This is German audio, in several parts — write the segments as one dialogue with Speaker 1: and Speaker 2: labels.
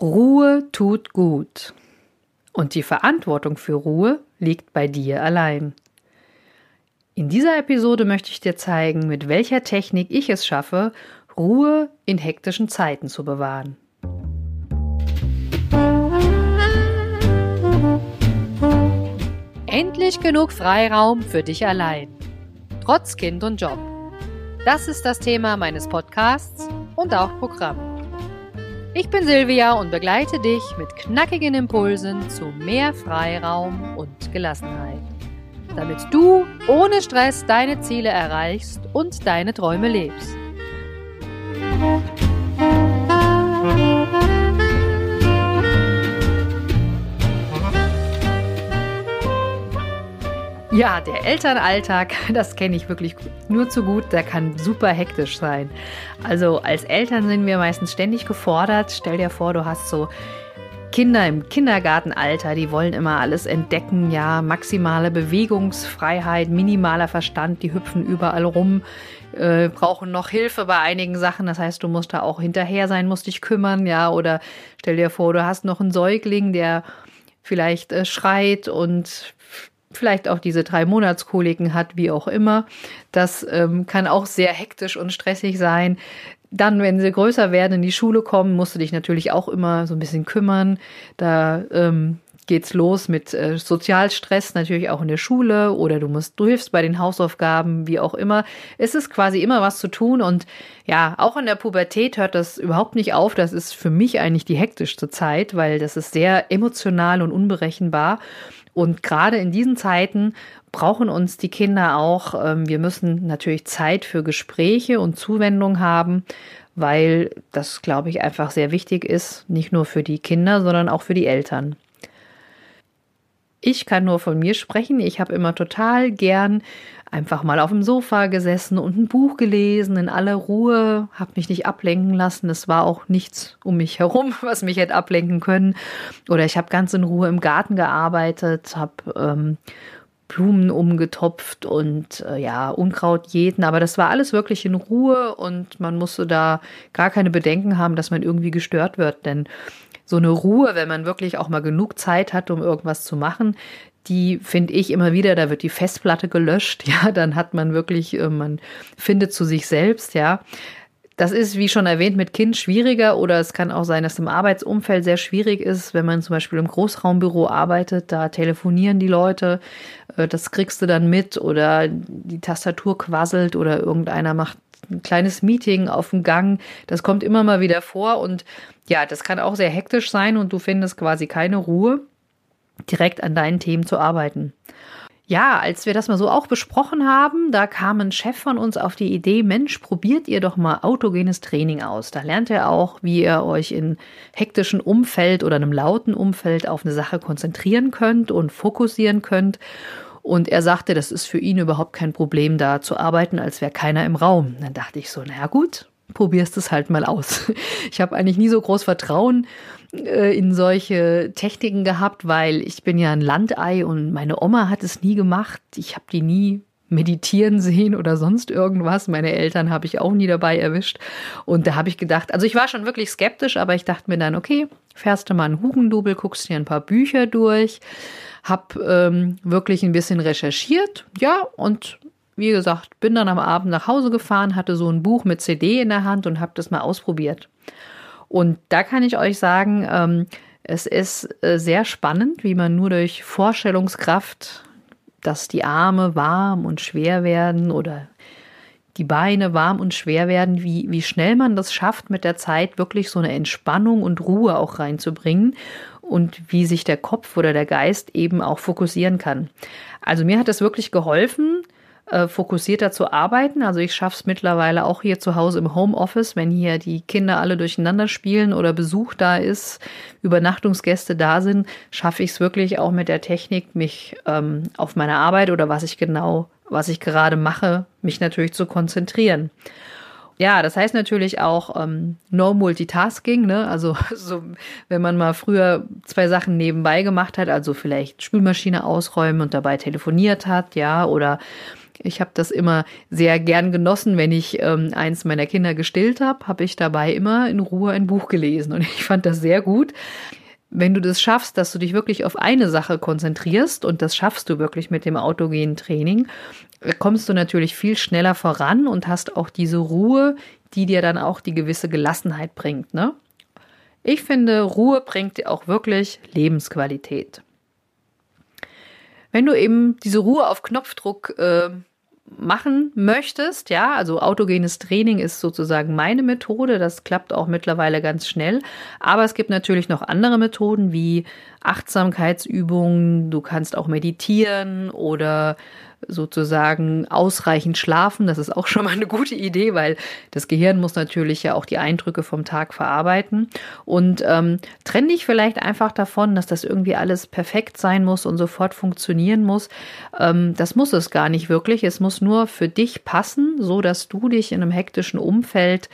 Speaker 1: Ruhe tut gut. Und die Verantwortung für Ruhe liegt bei dir allein. In dieser Episode möchte ich dir zeigen, mit welcher Technik ich es schaffe, Ruhe in hektischen Zeiten zu bewahren. Endlich genug Freiraum für dich allein. Trotz Kind und Job. Das ist das Thema meines Podcasts und auch Programm. Ich bin Silvia und begleite dich mit knackigen Impulsen zu mehr Freiraum und Gelassenheit, damit du ohne Stress deine Ziele erreichst und deine Träume lebst. Ja, der Elternalltag, das kenne ich wirklich nur zu gut, der kann super hektisch sein. Also als Eltern sind wir meistens ständig gefordert. Stell dir vor, du hast so Kinder im Kindergartenalter, die wollen immer alles entdecken, ja, maximale Bewegungsfreiheit, minimaler Verstand, die hüpfen überall rum, äh, brauchen noch Hilfe bei einigen Sachen. Das heißt, du musst da auch hinterher sein, musst dich kümmern, ja, oder stell dir vor, du hast noch einen Säugling, der vielleicht äh, schreit und vielleicht auch diese drei Monatskoliken hat, wie auch immer. Das ähm, kann auch sehr hektisch und stressig sein. Dann, wenn sie größer werden, in die Schule kommen, musst du dich natürlich auch immer so ein bisschen kümmern. Da ähm, geht's los mit äh, Sozialstress, natürlich auch in der Schule oder du musst, du hilfst bei den Hausaufgaben, wie auch immer. Es ist quasi immer was zu tun und ja, auch in der Pubertät hört das überhaupt nicht auf. Das ist für mich eigentlich die hektischste Zeit, weil das ist sehr emotional und unberechenbar. Und gerade in diesen Zeiten brauchen uns die Kinder auch. Ähm, wir müssen natürlich Zeit für Gespräche und Zuwendung haben, weil das, glaube ich, einfach sehr wichtig ist, nicht nur für die Kinder, sondern auch für die Eltern. Ich kann nur von mir sprechen. Ich habe immer total gern einfach mal auf dem Sofa gesessen und ein Buch gelesen in aller Ruhe, habe mich nicht ablenken lassen. Es war auch nichts um mich herum, was mich hätte ablenken können. Oder ich habe ganz in Ruhe im Garten gearbeitet, habe ähm, Blumen umgetopft und äh, ja, Unkraut jäten, aber das war alles wirklich in Ruhe und man musste da gar keine Bedenken haben, dass man irgendwie gestört wird, denn so eine Ruhe, wenn man wirklich auch mal genug Zeit hat, um irgendwas zu machen, die finde ich immer wieder, da wird die Festplatte gelöscht, ja, dann hat man wirklich, äh, man findet zu sich selbst, ja. Das ist, wie schon erwähnt, mit Kind schwieriger oder es kann auch sein, dass im Arbeitsumfeld sehr schwierig ist, wenn man zum Beispiel im Großraumbüro arbeitet, da telefonieren die Leute, das kriegst du dann mit oder die Tastatur quasselt oder irgendeiner macht ein kleines Meeting auf dem Gang. Das kommt immer mal wieder vor und ja, das kann auch sehr hektisch sein und du findest quasi keine Ruhe direkt an deinen Themen zu arbeiten. Ja, als wir das mal so auch besprochen haben, da kam ein Chef von uns auf die Idee, Mensch, probiert ihr doch mal autogenes Training aus. Da lernt ihr auch, wie ihr euch in hektischen Umfeld oder einem lauten Umfeld auf eine Sache konzentrieren könnt und fokussieren könnt. Und er sagte, das ist für ihn überhaupt kein Problem, da zu arbeiten, als wäre keiner im Raum. Dann dachte ich so, naja gut, probierst es halt mal aus. Ich habe eigentlich nie so groß Vertrauen äh, in solche Techniken gehabt, weil ich bin ja ein Landei und meine Oma hat es nie gemacht. Ich habe die nie meditieren sehen oder sonst irgendwas. Meine Eltern habe ich auch nie dabei erwischt. Und da habe ich gedacht, also ich war schon wirklich skeptisch, aber ich dachte mir dann, okay, fährst du mal einen Hugendubel, guckst dir ein paar Bücher durch, hab ähm, wirklich ein bisschen recherchiert, ja, und wie gesagt, bin dann am Abend nach Hause gefahren, hatte so ein Buch mit CD in der Hand und habe das mal ausprobiert. Und da kann ich euch sagen, ähm, es ist äh, sehr spannend, wie man nur durch Vorstellungskraft, dass die Arme warm und schwer werden oder die Beine warm und schwer werden, wie, wie schnell man das schafft, mit der Zeit wirklich so eine Entspannung und Ruhe auch reinzubringen und wie sich der Kopf oder der Geist eben auch fokussieren kann. Also mir hat es wirklich geholfen, äh, fokussierter zu arbeiten. Also ich schaffe es mittlerweile auch hier zu Hause im Homeoffice, wenn hier die Kinder alle durcheinander spielen oder Besuch da ist, Übernachtungsgäste da sind, schaffe ich es wirklich auch mit der Technik, mich ähm, auf meine Arbeit oder was ich genau, was ich gerade mache, mich natürlich zu konzentrieren. Ja, das heißt natürlich auch ähm, No Multitasking, ne? Also so, wenn man mal früher zwei Sachen nebenbei gemacht hat, also vielleicht Spülmaschine ausräumen und dabei telefoniert hat, ja, oder Ich habe das immer sehr gern genossen, wenn ich ähm, eins meiner Kinder gestillt habe, habe ich dabei immer in Ruhe ein Buch gelesen und ich fand das sehr gut. Wenn du das schaffst, dass du dich wirklich auf eine Sache konzentrierst und das schaffst du wirklich mit dem autogenen Training, kommst du natürlich viel schneller voran und hast auch diese Ruhe, die dir dann auch die gewisse Gelassenheit bringt. Ne? Ich finde, Ruhe bringt dir auch wirklich Lebensqualität. Wenn du eben diese Ruhe auf Knopfdruck äh, machen möchtest, ja, also autogenes Training ist sozusagen meine Methode, das klappt auch mittlerweile ganz schnell, aber es gibt natürlich noch andere Methoden wie Achtsamkeitsübungen, du kannst auch meditieren oder sozusagen ausreichend schlafen. Das ist auch schon mal eine gute Idee, weil das Gehirn muss natürlich ja auch die Eindrücke vom Tag verarbeiten. Und ähm, trenn dich vielleicht einfach davon, dass das irgendwie alles perfekt sein muss und sofort funktionieren muss. Ähm, das muss es gar nicht wirklich. Es muss nur für dich passen, so dass du dich in einem hektischen Umfeld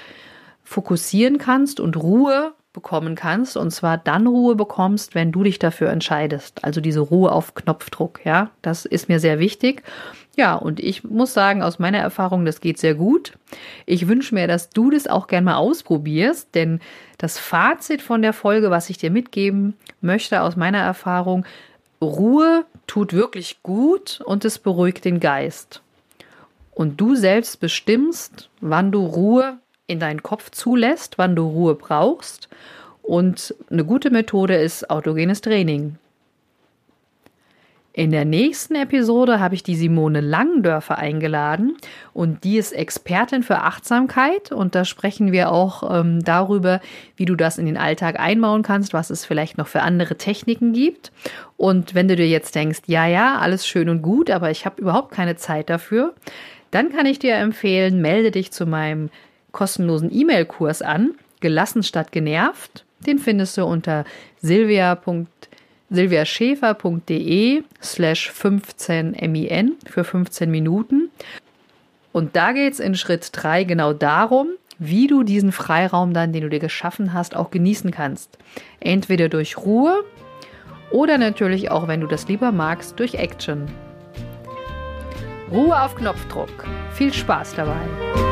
Speaker 1: fokussieren kannst und Ruhe bekommen kannst. Und zwar dann Ruhe bekommst, wenn du dich dafür entscheidest. Also diese Ruhe auf Knopfdruck, ja. Das ist mir sehr wichtig. Ja, und ich muss sagen, aus meiner Erfahrung, das geht sehr gut. Ich wünsche mir, dass du das auch gerne mal ausprobierst, denn das Fazit von der Folge, was ich dir mitgeben möchte aus meiner Erfahrung, Ruhe tut wirklich gut und es beruhigt den Geist. Und du selbst bestimmst, wann du Ruhe in deinen Kopf zulässt, wann du Ruhe brauchst. Und eine gute Methode ist autogenes Training. In der nächsten Episode habe ich die Simone Langendörfer eingeladen und die ist Expertin für Achtsamkeit und da sprechen wir auch ähm, darüber, wie du das in den Alltag einbauen kannst, was es vielleicht noch für andere Techniken gibt. Und wenn du dir jetzt denkst, ja, ja, alles schön und gut, aber ich habe überhaupt keine Zeit dafür, dann kann ich dir empfehlen, melde dich zu meinem kostenlosen E-Mail-Kurs an, gelassen statt genervt. Den findest du unter silviaschäfer.de slash 15 min für 15 Minuten. Und da geht es in Schritt 3 genau darum, wie du diesen Freiraum dann, den du dir geschaffen hast, auch genießen kannst. Entweder durch Ruhe oder natürlich auch, wenn du das lieber magst, durch Action. Ruhe auf Knopfdruck. Viel Spaß dabei.